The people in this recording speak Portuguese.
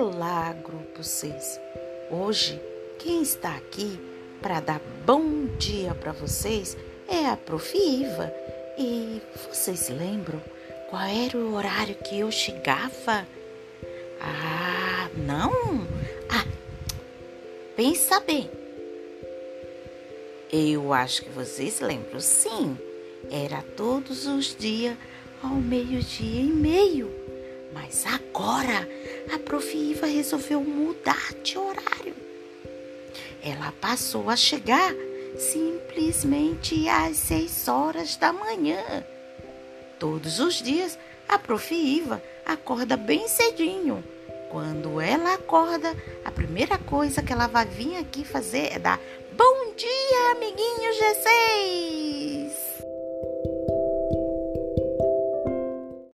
Olá, grupo 6. Hoje, quem está aqui para dar bom dia para vocês é a Prof. Iva. E vocês lembram qual era o horário que eu chegava? Ah, não? Ah, pensa bem. Eu acho que vocês lembram, sim. Era todos os dias ao meio-dia e meio. Mas agora a Prof. Iva resolveu mudar de horário. Ela passou a chegar simplesmente às seis horas da manhã. Todos os dias a Prof. Iva acorda bem cedinho. Quando ela acorda, a primeira coisa que ela vai vir aqui fazer é dar bom dia, amiguinho G6!